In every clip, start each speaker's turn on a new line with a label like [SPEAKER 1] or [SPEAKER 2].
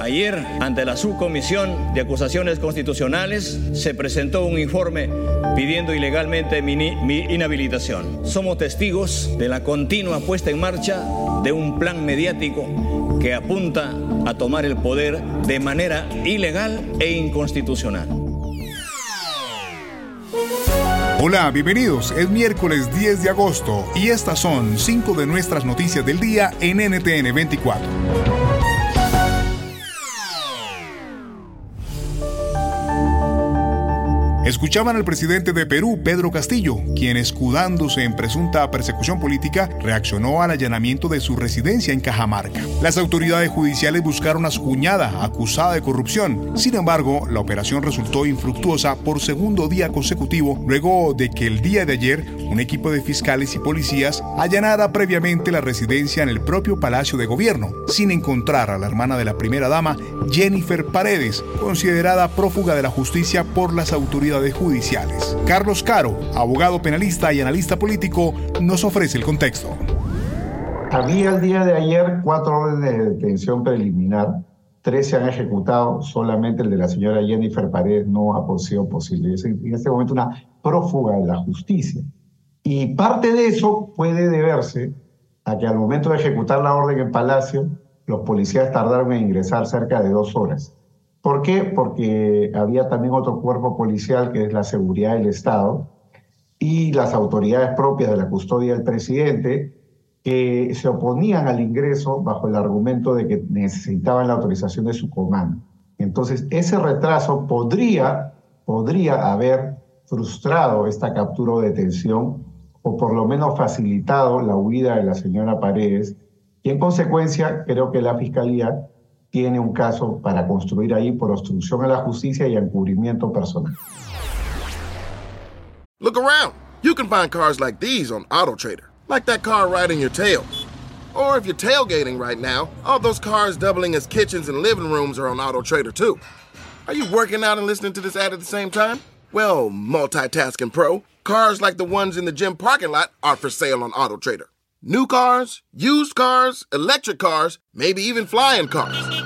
[SPEAKER 1] Ayer, ante la subcomisión de acusaciones constitucionales, se presentó un informe pidiendo ilegalmente mi, inhabilitación. Somos testigos de la continua puesta en marcha de un plan mediático que apunta a tomar el poder de manera ilegal e inconstitucional.
[SPEAKER 2] Hola, bienvenidos. Es miércoles 10 de agosto y estas son cinco de nuestras noticias del día en NTN 24. Escuchaban al presidente de Perú, Pedro Castillo, quien escudándose en presunta persecución política, reaccionó al allanamiento de su residencia en Cajamarca. Las autoridades judiciales buscaron a su cuñada, acusada de corrupción. Sin embargo, la operación resultó infructuosa por segundo día consecutivo, luego de que el día de ayer un equipo de fiscales y policías allanara previamente la residencia en el propio Palacio de Gobierno, sin encontrar a la hermana de la primera dama, Jennifer Paredes, considerada prófuga de la justicia por las autoridades judiciales. Carlos Caro, abogado penalista y analista político, nos ofrece el contexto.
[SPEAKER 3] Había el día de ayer cuatro órdenes de detención preliminar, tres se han ejecutado, solamente el de la señora Jennifer Paredes no ha sido posible. Es en este momento una prófuga de la justicia. Y parte de eso puede deberse a que al momento de ejecutar la orden en Palacio, los policías tardaron en ingresar cerca de dos horas. ¿Por qué? Porque había también otro cuerpo policial que es la seguridad del Estado y las autoridades propias de la custodia del presidente que se oponían al ingreso bajo el argumento de que necesitaban la autorización de su comando. Entonces, ese retraso podría, podría haber frustrado esta captura o detención o por lo menos facilitado la huida de la señora Paredes y en consecuencia creo que la Fiscalía tiene un caso para construir ahí por obstrucción a la justicia y encubrimiento personal.
[SPEAKER 4] Look around. You can find cars like these on AutoTrader, like that car right in your tail. Or if you're tailgating right now, all those cars doubling as kitchens and living rooms are on AutoTrader too. Are you working out and listening to this ad at the same time? Well, multitasking pro, cars like the ones in the gym parking lot are for sale on AutoTrader. New cars, used cars, electric cars, maybe even flying cars.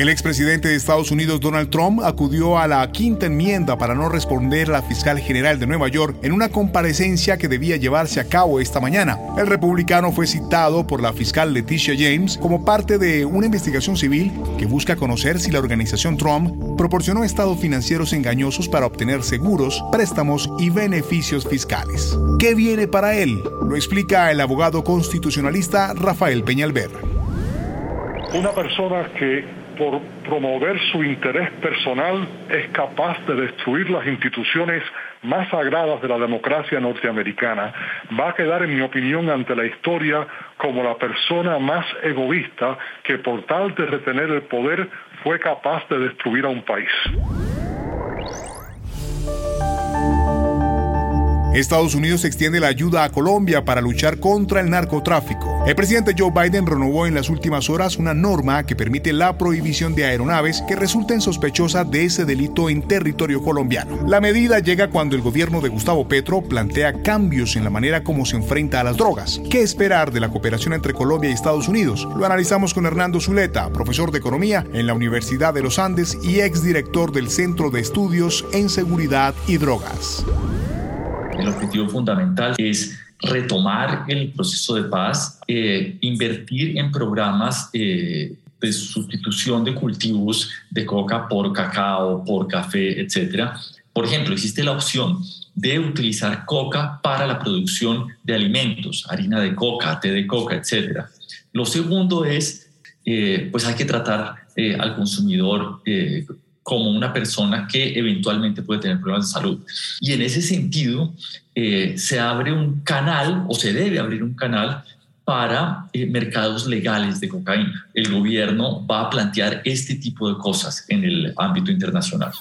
[SPEAKER 2] El expresidente de Estados Unidos Donald Trump acudió a la quinta enmienda para no responder a la fiscal general de Nueva York en una comparecencia que debía llevarse a cabo esta mañana. El republicano fue citado por la fiscal Leticia James como parte de una investigación civil que busca conocer si la organización Trump proporcionó estados financieros engañosos para obtener seguros, préstamos y beneficios fiscales. ¿Qué viene para él? Lo explica el abogado constitucionalista Rafael Peñalver.
[SPEAKER 5] Una persona que por promover su interés personal, es capaz de destruir las instituciones más sagradas de la democracia norteamericana, va a quedar, en mi opinión, ante la historia como la persona más egoísta que por tal de retener el poder fue capaz de destruir a un país.
[SPEAKER 2] Estados Unidos extiende la ayuda a Colombia para luchar contra el narcotráfico. El presidente Joe Biden renovó en las últimas horas una norma que permite la prohibición de aeronaves que resulten sospechosas de ese delito en territorio colombiano. La medida llega cuando el gobierno de Gustavo Petro plantea cambios en la manera como se enfrenta a las drogas. ¿Qué esperar de la cooperación entre Colombia y Estados Unidos? Lo analizamos con Hernando Zuleta, profesor de economía en la Universidad de los Andes y exdirector del Centro de Estudios en Seguridad y Drogas.
[SPEAKER 6] El objetivo fundamental es retomar el proceso de paz, eh, invertir en programas eh, de sustitución de cultivos de coca por cacao, por café, etc. Por ejemplo, existe la opción de utilizar coca para la producción de alimentos, harina de coca, té de coca, etc. Lo segundo es, eh, pues hay que tratar al consumidor como una persona que eventualmente puede tener problemas de salud. Y en ese sentido, eh, se abre un canal o se debe abrir un canal para eh, mercados legales de cocaína. El gobierno va a plantear este tipo de cosas en el ámbito internacional.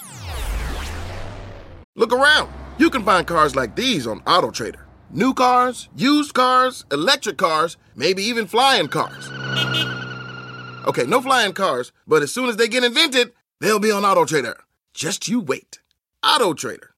[SPEAKER 4] Look around. You can find cars like these on AutoTrader. New cars, used cars, electric cars, maybe even flying cars. Okay, no flying cars, but as soon as they get invented, They'll be on Auto Trader. Just you wait. Auto Trader.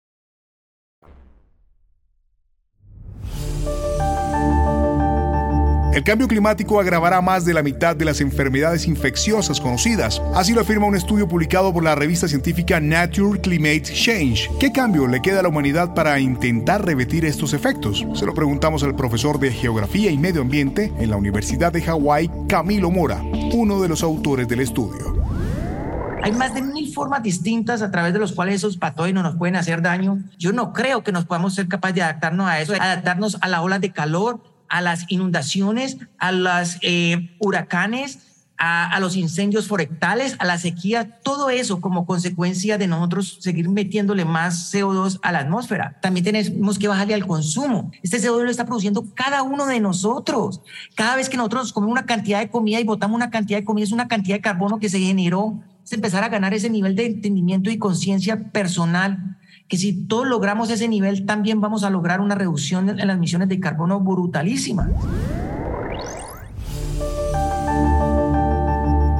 [SPEAKER 2] El cambio climático agravará más de la mitad de las enfermedades infecciosas conocidas. Así lo afirma un estudio publicado por la revista científica Nature Climate Change. ¿Qué cambio le queda a la humanidad para intentar revertir estos efectos? Se lo preguntamos al profesor de Geografía y Medio Ambiente en la Universidad de Hawái, Camilo Mora, uno de los autores del estudio.
[SPEAKER 7] Hay más de mil formas distintas a través de los cuales esos patógenos nos pueden hacer daño. Yo no creo que nos podamos ser capaces de adaptarnos a eso, adaptarnos a la ola de calor, a las inundaciones, a los eh, huracanes, a, los incendios forestales, a la sequía, todo eso como consecuencia de nosotros seguir metiéndole más CO2 a la atmósfera. También tenemos que bajarle al consumo. Este CO2 lo está produciendo cada uno de nosotros. Cada vez que nosotros comemos una cantidad de comida y botamos una cantidad de comida, es una cantidad de carbono que se generó. Es empezar a ganar ese nivel de entendimiento y conciencia personal que si todos logramos ese nivel, también vamos a lograr una reducción en las emisiones de carbono brutalísima.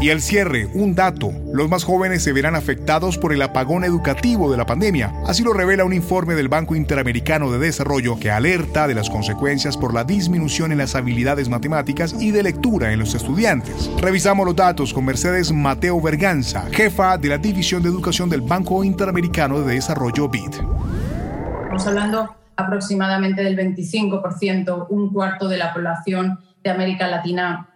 [SPEAKER 2] Y el cierre, un dato. Los más jóvenes se verán afectados por el apagón educativo de la pandemia. Así lo revela un informe del Banco Interamericano de Desarrollo que alerta de las consecuencias por la disminución en las habilidades matemáticas y de lectura en los estudiantes. Revisamos los datos con Mercedes Mateo Berganza, jefa de la División de Educación del Banco Interamericano de Desarrollo BID.
[SPEAKER 8] Estamos hablando aproximadamente del 25%, un cuarto de la población de América Latina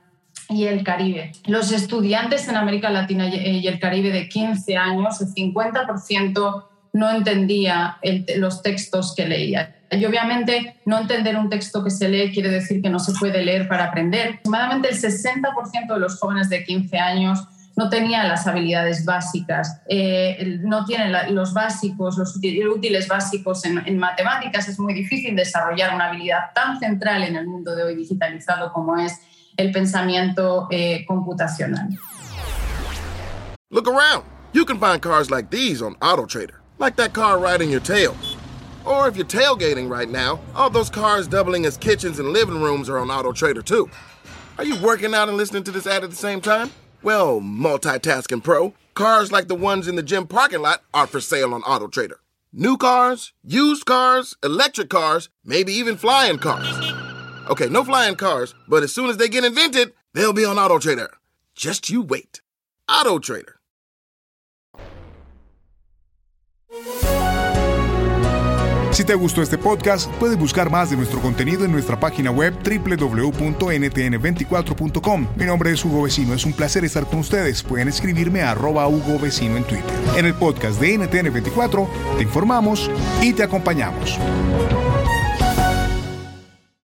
[SPEAKER 8] y el Caribe. Los estudiantes en América Latina y el Caribe de 15 años, el 50% no entendía los textos que leía. Y obviamente no entender un texto que se lee quiere decir que no se puede leer para aprender. Aproximadamente el 60% de los jóvenes de 15 años no tenían las habilidades básicas, eh, no tienen los básicos, los útiles básicos en matemáticas. Es muy difícil desarrollar una habilidad tan central en el mundo de hoy digitalizado como es el pensamiento eh, computacional.
[SPEAKER 4] Look around. You can find cars like these on AutoTrader, like that car riding your tail. Or if you're tailgating right now, all those cars doubling as kitchens and living rooms are on AutoTrader too. Are you working out and listening to this ad at the same time? Well, multitasking pro, cars like the ones in the gym parking lot are for sale on AutoTrader. New cars, used cars, electric cars, maybe even flying cars. Okay, no flying cars, but as soon as they get invented, they'll be on Auto Trader. Just you wait. Auto Trader.
[SPEAKER 2] Si te gustó este podcast, puedes buscar más de nuestro contenido en nuestra página web www.ntn24.com. Mi nombre es Hugo Vecino, es un placer estar con ustedes. Pueden escribirme a arroba Hugo Vecino en Twitter. En el podcast de NTN24 te informamos y te acompañamos.